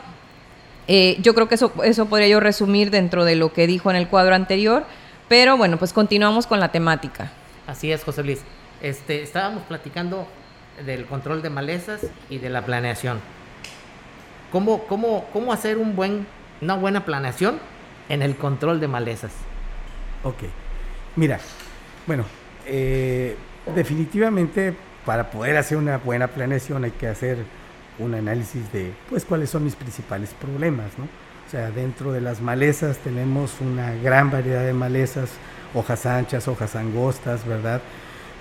eh, yo creo que eso, eso podría yo resumir dentro de lo que dijo en el cuadro anterior, pero bueno, pues continuamos con la temática. Así es, José Luis. Este, estábamos platicando del control de malezas y de la planeación. ¿Cómo, cómo, cómo hacer una buena planeación en el control de malezas? Ok. Mira, bueno, eh, definitivamente para poder hacer una buena planeación hay que hacer un análisis de pues cuáles son mis principales problemas, ¿no? O sea, dentro de las malezas tenemos una gran variedad de malezas, hojas anchas, hojas angostas, ¿verdad?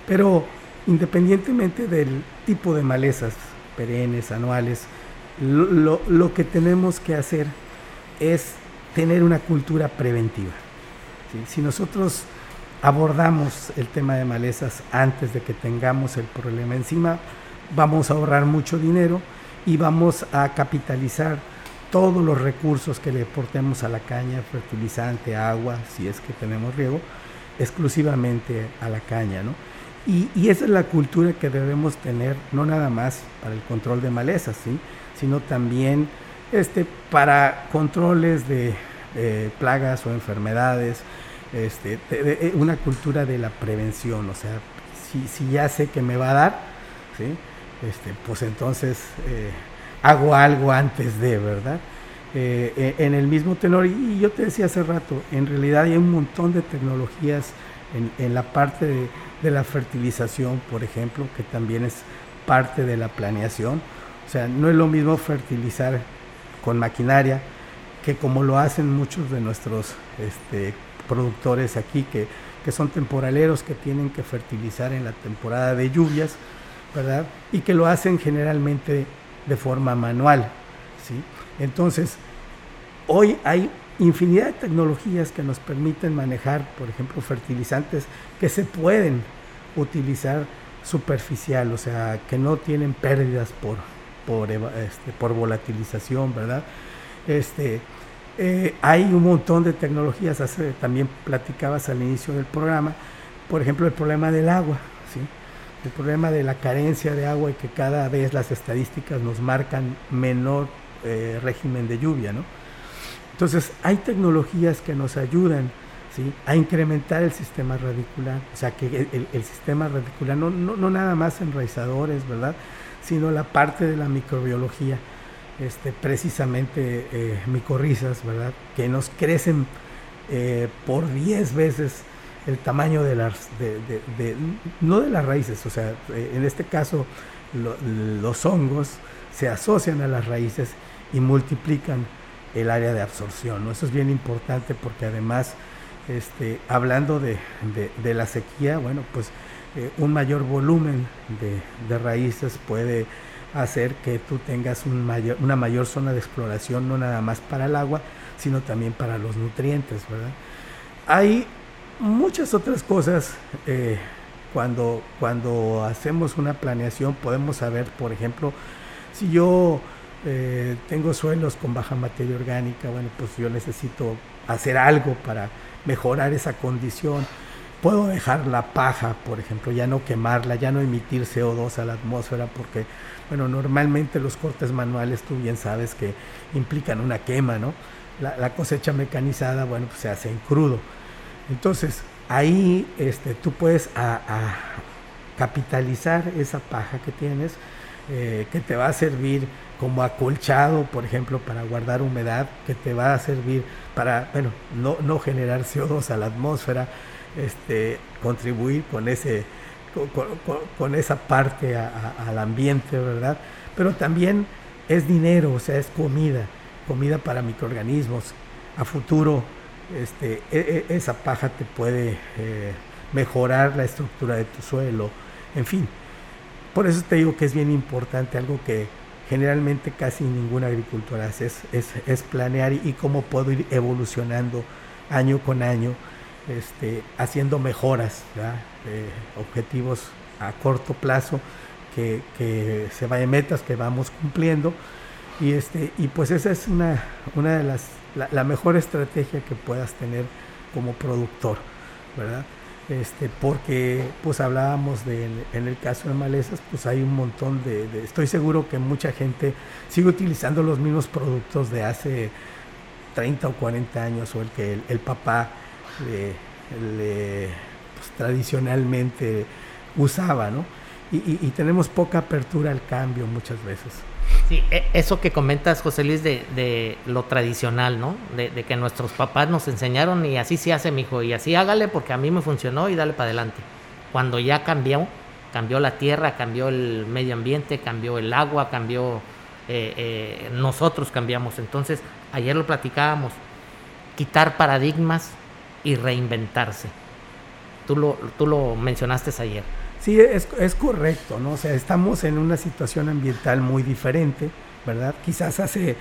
Pero independientemente del tipo de malezas, perennes, anuales, lo, lo, que tenemos que hacer es tener una cultura preventiva. Si nosotros abordamos el tema de malezas antes de que tengamos el problema encima, vamos a ahorrar mucho dinero y vamos a capitalizar todos los recursos que le aportemos a la caña, fertilizante, agua, si es que tenemos riego, exclusivamente a la caña, ¿no? Y, y, esa es la cultura que debemos tener, no nada más para el control de malezas, ¿sí? Sino también este, para controles de plagas o enfermedades, este, eh, una cultura de la prevención, o sea, si, si, ya sé que me va a dar, ¿sí? este, pues entonces eh, hago algo antes de, ¿verdad? Eh, en el mismo tenor, y, yo te decía hace rato, en realidad hay un montón de tecnologías en, en la parte de, de la fertilización, por ejemplo, que también es parte de la planeación. O sea, no es lo mismo fertilizar con maquinaria que como lo hacen muchos de nuestros este, productores aquí que, que, son temporaleros, que tienen que fertilizar en la temporada de lluvias, ¿verdad? Y que lo hacen generalmente de forma manual, ¿sí? Entonces, hoy hay infinidad de tecnologías que nos permiten manejar, por ejemplo, fertilizantes que se pueden utilizar superficial, o sea, que no tienen pérdidas por, por, este, por volatilización, ¿verdad? Este, eh, hay un montón de tecnologías, también platicabas al inicio del programa, por ejemplo, el problema del agua, ¿sí? el problema de la carencia de agua y que cada vez las estadísticas nos marcan menor eh, régimen de lluvia. ¿no? Entonces, hay tecnologías que nos ayudan ¿sí? a incrementar el sistema radicular, o sea, que el, el sistema radicular, no, no, no nada más enraizadores, ¿verdad? Sino la parte de la microbiología, este, precisamente eh, micorrizas, ¿verdad? Que nos crecen eh, por 10 veces el tamaño de las, de, de, no de las raíces, o sea, eh, en este caso lo, los hongos se asocian a las raíces y multiplican el área de absorción, ¿no? Eso es bien importante porque además, este, hablando de, de la sequía, bueno, pues eh, un mayor volumen de, raíces puede hacer que tú tengas mayor, una mayor zona de exploración, no nada más para el agua, sino también para los nutrientes, ¿verdad? hay muchas otras cosas. eh, cuando, cuando hacemos una planeación podemos saber, por ejemplo, si yo eh, tengo suelos con baja materia orgánica, bueno, pues yo necesito hacer algo para mejorar esa condición. Puedo dejar la paja, por ejemplo, ya no quemarla, ya no emitir CO2 a la atmósfera, porque, bueno, normalmente los cortes manuales, tú bien sabes que implican una quema, ¿no? La, cosecha mecanizada, bueno, pues se hace en crudo. Entonces, ahí este, tú puedes a capitalizar esa paja que tienes, eh, que te va a servir como acolchado, por ejemplo, para guardar humedad, que te va a servir para, bueno, no, no generar CO2 a la atmósfera, este, contribuir con ese con, esa parte al ambiente, ¿verdad? Pero también es dinero, o sea, es comida, comida para microorganismos. A futuro, este, e- e- esa paja te puede eh, mejorar la estructura de tu suelo, en fin. Por eso te digo que es bien importante, algo que generalmente casi ningún agricultor hace, es planear y, y cómo puedo ir evolucionando año con año, este, haciendo mejoras, objetivos a corto plazo, que, se vayan metas que vamos cumpliendo. Y, este, y pues esa es una, una de las, la, mejor estrategia que puedas tener como productor, ¿verdad? Este, porque pues hablábamos de, en, el caso de malezas, pues hay un montón de, estoy seguro que mucha gente sigue utilizando los mismos productos de hace 30 o 40 años o el que el papá pues, tradicionalmente usaba, ¿no? Y, tenemos poca apertura al cambio muchas veces. Sí, e- eso que comentas, José Luis, de, lo tradicional, ¿no? De, de que nuestros papás nos enseñaron y así se hace, mijo, y así hágale porque a mí me funcionó y dale para adelante. Cuando ya cambió, cambió la tierra, cambió el medio ambiente, cambió el agua, cambió. eh, eh, nosotros cambiamos. Entonces, ayer lo platicábamos, quitar paradigmas y reinventarse. Tú lo, tú lo mencionaste ayer. Sí, es, es correcto, ¿no? O sea, estamos en una situación ambiental muy diferente, ¿verdad? Quizás hace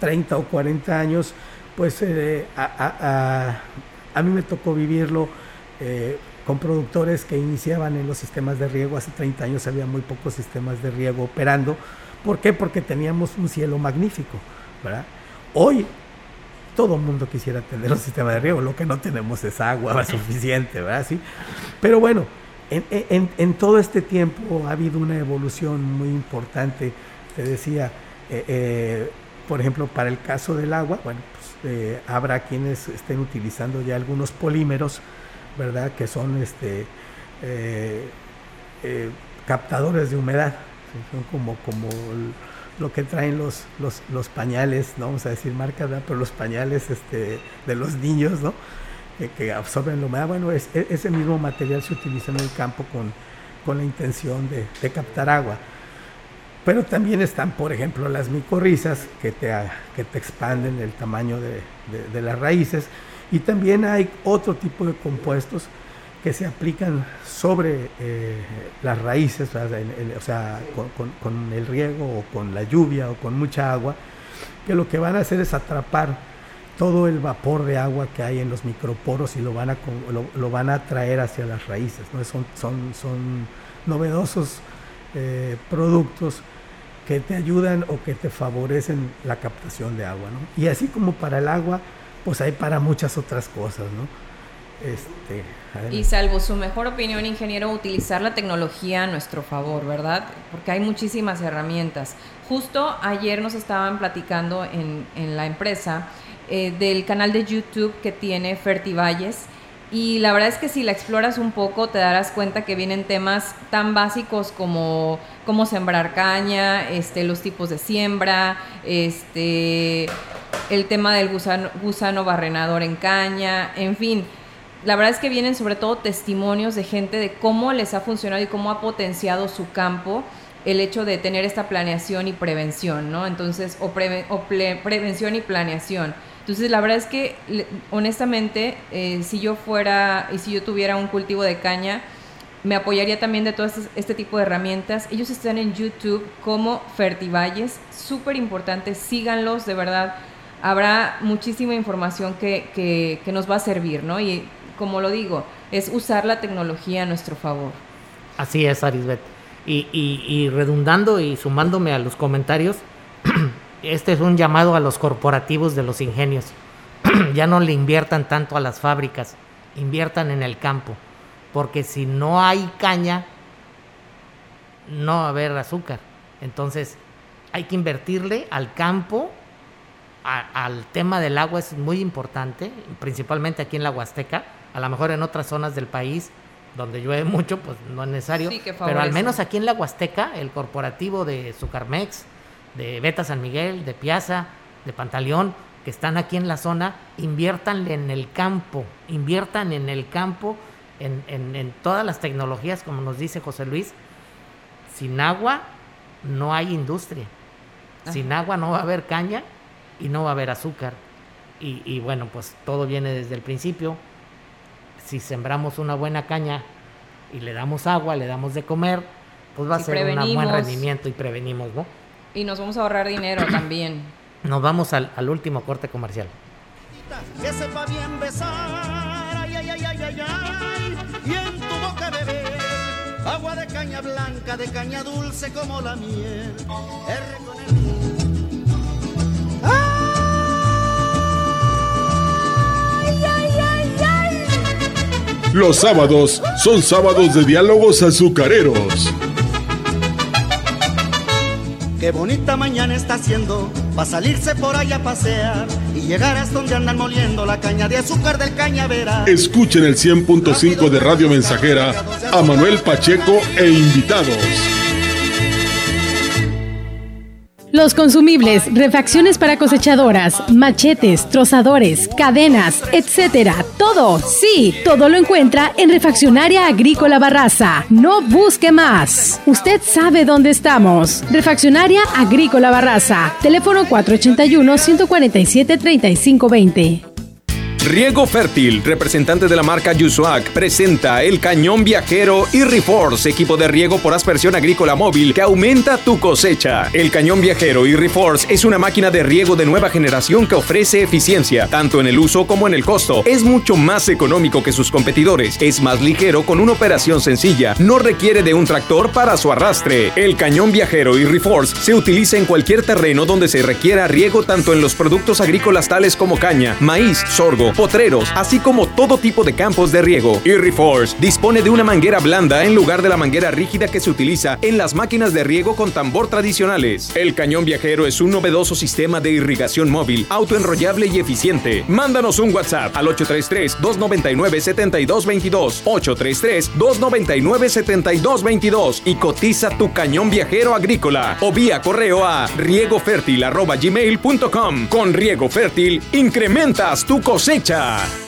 30 o 40 años, pues eh, a, a- a- a mí me tocó vivirlo eh, con productores que iniciaban en los sistemas de riego. Hace 30 años había muy pocos sistemas de riego operando. ¿Por qué? Porque teníamos un cielo magnífico, ¿verdad? Hoy todo el mundo quisiera tener un sistema de riego, lo que no tenemos es agua suficiente, ¿verdad? Sí. Pero bueno, en, en- en todo este tiempo ha habido una evolución muy importante. Te decía, eh, eh, por ejemplo, para el caso del agua, bueno, pues eh, habrá quienes estén utilizando ya algunos polímeros, ¿verdad? Que son este eh, captadores de humedad, son como, como el- lo que traen los, los, pañales, no vamos a decir marcas, ¿verdad? pero los pañales este, de los niños, ¿no? Que, absorben la humedad. Bueno, e- ese mismo material se utiliza en el campo con, con la intención de, captar agua. Pero también están, por ejemplo, las micorrizas que te, a- que te expanden el tamaño de, de- de las raíces. Y también hay otro tipo de compuestos que se aplican sobre eh, las raíces, o sea, con, el riego o con la lluvia o con mucha agua, que lo que van a hacer es atrapar todo el vapor de agua que hay en los microporos y lo van a, lo, lo van a traer hacia las raíces. ¿no? Son, son, son novedosos eh, productos que te ayudan o que te favorecen la captación de agua. ¿no? Y así como para el agua, pues hay para muchas otras cosas. ¿no? Este. Y salvo su mejor opinión, ingeniero, utilizar la tecnología a nuestro favor, ¿verdad? Porque hay muchísimas herramientas. Justo ayer nos estaban platicando en, en la empresa eh, del canal de YouTube que tiene Fertivalles. Y la verdad es que si la exploras un poco te darás cuenta que vienen temas tan básicos como cómo sembrar caña, este, los tipos de siembra, este, el tema del gusano, gusano barrenador en caña, en fin. La verdad es que vienen sobre todo testimonios de gente de cómo les ha funcionado y cómo ha potenciado su campo el hecho de tener esta planeación y prevención, ¿no? Entonces, o, prevención y planeación. Entonces, la verdad es que, honestamente, eh, si yo fuera y si yo tuviera un cultivo de caña, me apoyaría también de todo este, este tipo de herramientas. Ellos están en YouTube como Fertivalles, súper importante, síganlos, de verdad. habrá muchísima información que, que, que nos va a servir, ¿no? Y como lo digo, es usar la tecnología a nuestro favor. Así es, Arisbet. Y, redundando y sumándome a los comentarios, este es un llamado a los corporativos de los ingenios. ya no le inviertan tanto a las fábricas, inviertan en el campo. Porque si no hay caña, no va a haber azúcar. Entonces, hay que invertirle al campo, al tema del agua es muy importante, principalmente aquí en la Huasteca. A lo mejor en otras zonas del país donde llueve mucho, pues no es necesario. Sí, pero al menos aquí en la Huasteca, el corporativo de Sucarmex, de Beta San Miguel, de Piazza, de Pantaleón, que están aquí en la zona, inviértanle en el campo, inviertan en el campo, en, en- en todas las tecnologías, como nos dice José Luis. Sin agua no hay industria. Sin agua no va a haber caña y no va a haber azúcar. Y, y bueno, pues todo viene desde el principio. Si sembramos una buena caña y le damos agua, le damos de comer, pues va a Si ser un buen rendimiento y prevenimos, ¿no? Y nos vamos a ahorrar dinero también. Nos vamos al, al último corte comercial. que sepa bien besar, ay, ay, ay, ay, ay, ay, y en tu boca beber agua de caña blanca, de caña dulce como la miel. R con el- Ay, Los sábados son sábados de diálogos azucareros. Qué bonita mañana está haciendo para salirse por allá a pasear y llegar hasta donde andan moliendo la caña de azúcar del cañaveral. Escuchen el 100.5 de Radio Mensajera a Manuel Pacheco e invitados. Los consumibles, refacciones para cosechadoras, machetes, trozadores, cadenas, etcétera. Todo, sí, todo lo encuentra en Refaccionaria Agrícola Barraza. No busque más. Usted sabe dónde estamos. Refaccionaria Agrícola Barraza. Teléfono 481-147-3520. Riego Fértil, representante de la marca Yusuac, presenta el cañón viajero Irriforce, equipo de riego por aspersión agrícola móvil que aumenta tu cosecha. El cañón viajero Irriforce es una máquina de riego de nueva generación que ofrece eficiencia, tanto en el uso como en el costo. Es mucho más económico que sus competidores, es más ligero con una operación sencilla, no requiere de un tractor para su arrastre. El cañón viajero Irriforce se utiliza en cualquier terreno donde se requiera riego tanto en los productos agrícolas tales como caña, maíz, sorgo, potreros, así como todo tipo de campos de riego. Irriforce dispone de una manguera blanda en lugar de la manguera rígida que se utiliza en las máquinas de riego con tambor tradicionales. El cañón viajero es un novedoso sistema de irrigación móvil, autoenrollable y eficiente. Mándanos un WhatsApp al 833-299-7222, 833-299-7222 y cotiza tu cañón viajero agrícola o vía correo a riegofertil.gmail.com. Con Riego Fértil, incrementas tu cosecha. Time.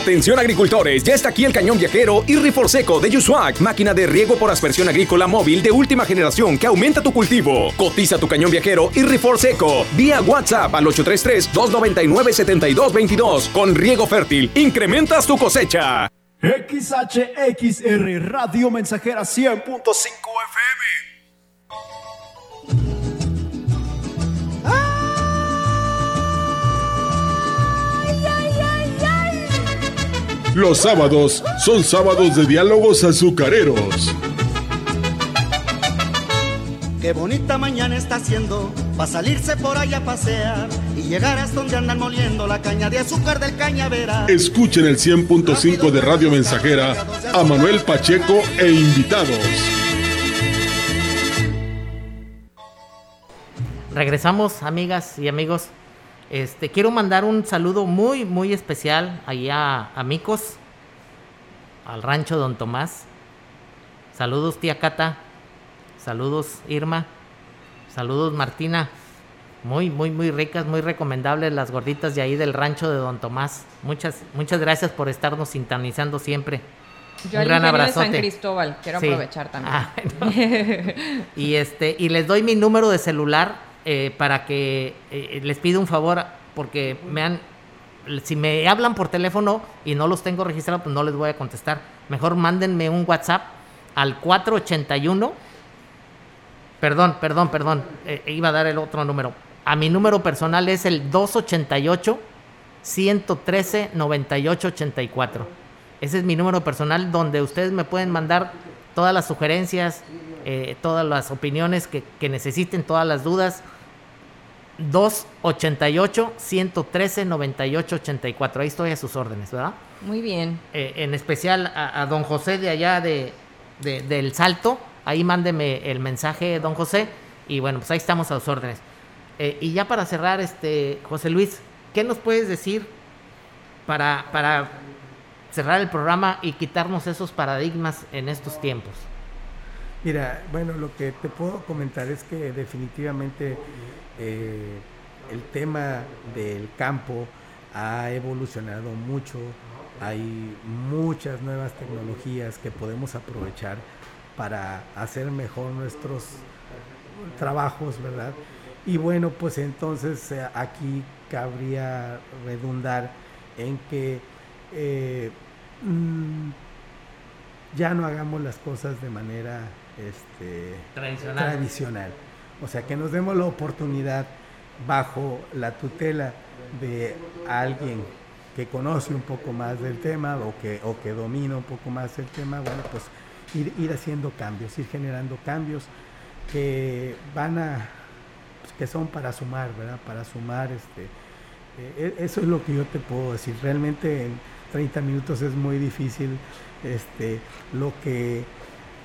Atención agricultores, ya está aquí el cañón viajero y Seco de Yusuac, máquina de riego por aspersión agrícola móvil de última generación que aumenta tu cultivo. Cotiza tu cañón viajero y Seco vía WhatsApp al 833-299-7222. Con riego fértil, incrementas tu cosecha. XHXR Radio Mensajera 100.5 FM. Los sábados son sábados de diálogos azucareros. Qué bonita mañana está haciendo para salirse por allá a pasear y llegar hasta donde andan moliendo la caña de azúcar del cañavera. Escuchen el 100.5 de Radio Mensajera a Manuel Pacheco e invitados. Regresamos, amigas y amigos. Este, quiero mandar un saludo muy, muy especial allá a Micos, al rancho Don Tomás. Saludos, tía Cata. Saludos, Irma. Saludos, Martina. Muy, muy, muy ricas, muy recomendables las gorditas de ahí del rancho de Don Tomás. Muchas, muchas gracias por estarnos sintonizando siempre. Yo un gran abrazo. San Cristóbal, quiero aprovechar también. Ah, y este, y les doy mi número de celular eh, para que eh, les pido un favor porque me han si me hablan por teléfono y no los tengo registrados, pues no les voy a contestar. Mejor mándenme un WhatsApp al 481. Perdón, perdón, perdón. Eh, iba a dar el otro número. A mi número personal es el 288 113 9884. Ese es mi número personal donde ustedes me pueden mandar todas las sugerencias, eh, todas las opiniones que, necesiten, todas las dudas. 288-113-9884. Ahí estoy a sus órdenes, ¿verdad? Muy bien. Eh, en especial a, don José de allá de, del Salto. Ahí mándeme el mensaje, don José. Y bueno, pues ahí estamos a sus órdenes. Eh, y ya para cerrar, este José Luis, ¿qué nos puedes decir para, para cerrar el programa y quitarnos esos paradigmas en estos tiempos? Mira, bueno, lo que te puedo comentar es que definitivamente eh, el tema del campo ha evolucionado mucho, hay muchas nuevas tecnologías que podemos aprovechar para hacer mejor nuestros trabajos, ¿verdad? Y bueno, pues entonces eh, aquí cabría redundar en que eh, mm, ya no hagamos las cosas de manera este, tradicional. O sea, que nos demos la oportunidad bajo la tutela de alguien que conoce un poco más del tema o que, o que domina un poco más el tema, bueno, pues ir, ir haciendo cambios, ir generando cambios que van a, pues, que son para sumar, ¿verdad? Para sumar, este, eh, e, eso es lo que yo te puedo decir. Realmente en 30 minutos es muy difícil este, lo que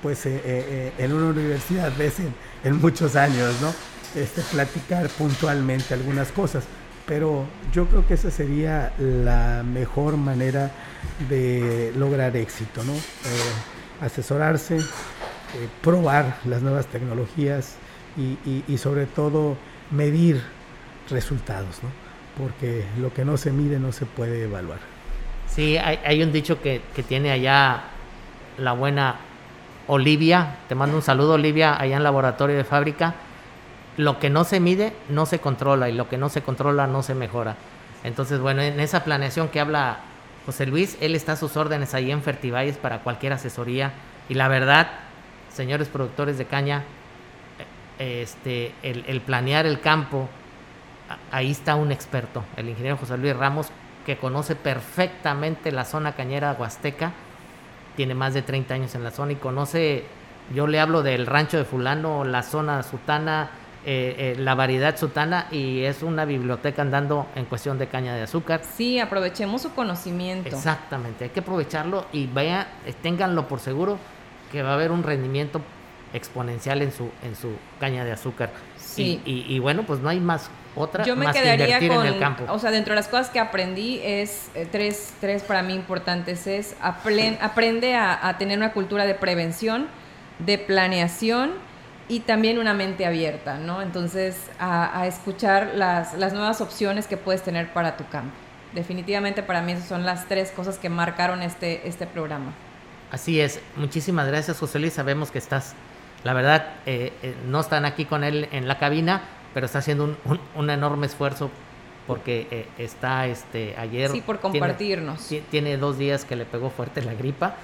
pues eh, eh, eh, en una universidad ves en, muchos años, ¿no? Este, platicar puntualmente algunas cosas. Pero yo creo que esa sería la mejor manera de lograr éxito, ¿no? asesorarse, probar las nuevas tecnologías y, sobre todo medir resultados, ¿no? Porque lo que no se mide no se puede evaluar. Sí, hay, un dicho que, que tiene allá la buena Olivia, te mando un saludo Olivia, allá en laboratorio de fábrica. Lo que no se mide no se controla y lo que no se controla no se mejora. Entonces, bueno, en esa planeación que habla José Luis, él está a sus órdenes ahí en Fertivalles para cualquier asesoría. Y la verdad, señores productores de caña, este, el, el planear el campo, ahí está un experto, el ingeniero José Luis Ramos, que conoce perfectamente la zona cañera huasteca tiene más de 30 años en la zona y conoce, yo le hablo del rancho de fulano, la zona sutana, eh, eh, la variedad sutana y es una biblioteca andando en cuestión de caña de azúcar. Sí, aprovechemos su conocimiento. Exactamente, hay que aprovecharlo y vaya, ténganlo por seguro que va a haber un rendimiento exponencial en su, en su caña de azúcar. Sí. y bueno, pues no hay más otra Yo me quedaría con, el campo. O sea, dentro de las cosas que aprendí es eh, tres, tres para mí importantes es aprende a, tener una cultura de prevención, de planeación y también una mente abierta, ¿no? Entonces, a, escuchar las, las, nuevas opciones que puedes tener para tu campo. definitivamente para mí esas son las tres cosas que marcaron este, este programa. Así es, muchísimas gracias José Luis, sabemos que estás, la verdad, eh, eh, no están aquí con él en la cabina, pero está haciendo un, un, un enorme esfuerzo porque eh, está este ayer sí por compartirnos tiene, tiene, dos días que le pegó fuerte la gripa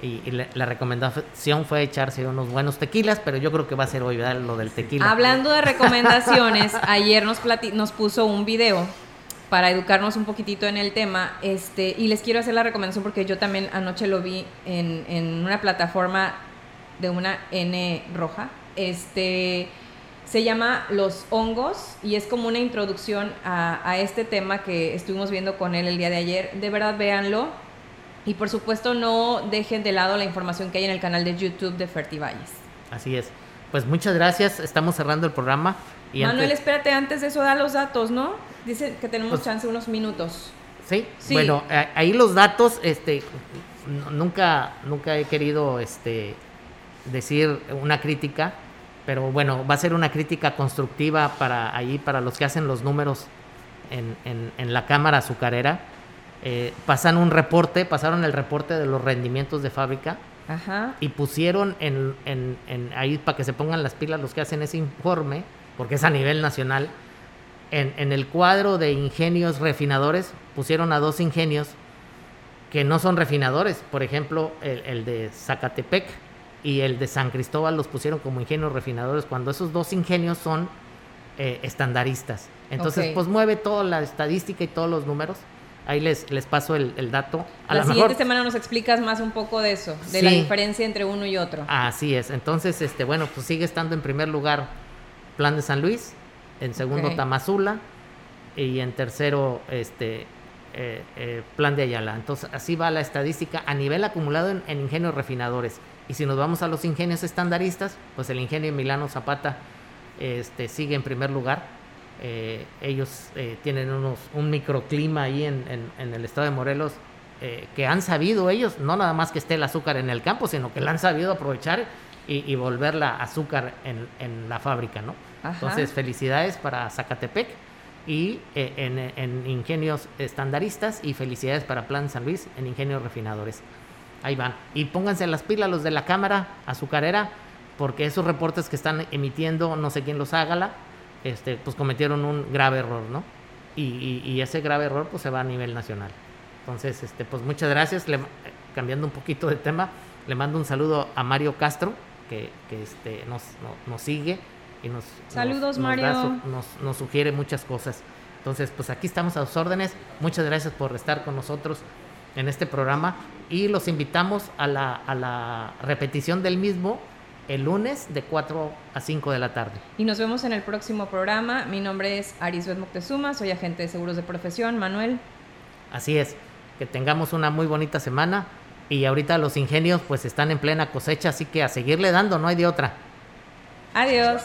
y, y la recomendación fue echarse unos buenos tequilas pero yo creo que va a ser hoy ¿verdad? lo del tequila hablando de recomendaciones ayer nos nos puso un video para educarnos un poquitito en el tema este y les quiero hacer la recomendación porque yo también anoche lo vi en, en una plataforma de una N roja este se llama Los hongos y es como una introducción a, a, este tema que estuvimos viendo con él el día de ayer. De verdad, véanlo. Y por supuesto, no dejen de lado la información que hay en el canal de YouTube de Fertivalles. Así es. Pues muchas gracias. Estamos cerrando el programa. Y Manuel, antes... espérate, antes de eso da los datos, ¿no? Dice que tenemos pues, chance unos minutos. ¿sí? ¿sí? Bueno, ahí los datos, este, nunca, nunca he querido este, decir una crítica pero bueno, va a ser una crítica constructiva para allí, para los que hacen los números en, en, en la cámara azucarera. Eh, pasan un reporte, pasaron el reporte de los rendimientos de fábrica Ajá. y pusieron en, en, ahí para que se pongan las pilas los que hacen ese informe, porque es a nivel nacional, en, el cuadro de ingenios refinadores pusieron a dos ingenios que no son refinadores, por ejemplo, el, el de Zacatepec, y el de San Cristóbal los pusieron como ingenios refinadores cuando esos dos ingenios son eh, estandaristas. Entonces, okay. pues mueve toda la estadística y todos los números. Ahí les, les paso el, el dato. A la siguiente mejor... semana nos explicas más un poco de eso, de sí. la diferencia entre uno y otro. Así es. Entonces, este, bueno, pues sigue estando en primer lugar Plan de San Luis, en segundo okay. Tamazula y en tercero este eh, eh, Plan de Ayala. Entonces, así va la estadística a nivel acumulado en, en ingenios refinadores. Y si nos vamos a los ingenios estandaristas, pues el ingenio Milano Zapata este, sigue en primer lugar. Eh, ellos eh, tienen unos, un microclima ahí en, en, en el estado de Morelos eh, que han sabido ellos, no nada más que esté el azúcar en el campo, sino que la han sabido aprovechar y, y volverla azúcar en, en, la fábrica, ¿no? Ajá. Entonces, felicidades para Zacatepec y eh, en, en, ingenios estandaristas y felicidades para Plan San Luis en ingenios refinadores. Ahí van. Y pónganse las pilas los de la cámara azucarera, porque esos reportes que están emitiendo, no sé quién los hágala, este, pues cometieron un grave error, ¿no? Y, y, y, ese grave error pues se va a nivel nacional. Entonces, este, pues muchas gracias. Le, cambiando un poquito de tema, le mando un saludo a Mario Castro, que, que este, nos, no, nos sigue y nos, Saludos, nos, Mario. Nos, nos, nos sugiere muchas cosas. Entonces, pues aquí estamos a sus órdenes. Muchas gracias por estar con nosotros en este programa y los invitamos a la, a la repetición del mismo el lunes de 4 a 5 de la tarde. Y nos vemos en el próximo programa. Mi nombre es Arisbet Moctezuma, soy agente de seguros de profesión. Manuel. Así es, que tengamos una muy bonita semana y ahorita los ingenios pues están en plena cosecha, así que a seguirle dando, no hay de otra. Adiós.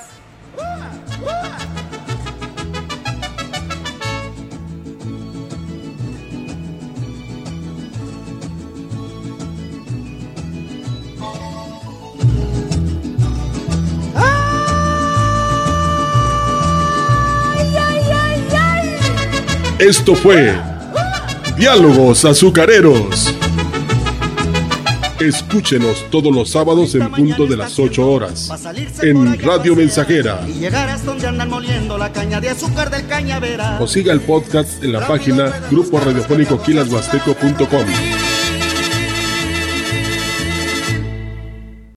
Esto fue Diálogos Azucareros. Escúchenos todos los sábados en punto de las 8 horas en Radio Mensajera. Y llegarás donde andan moliendo la caña de azúcar del cañaveral. O siga el podcast en la página grupo radiofónico quilashuasteco.com.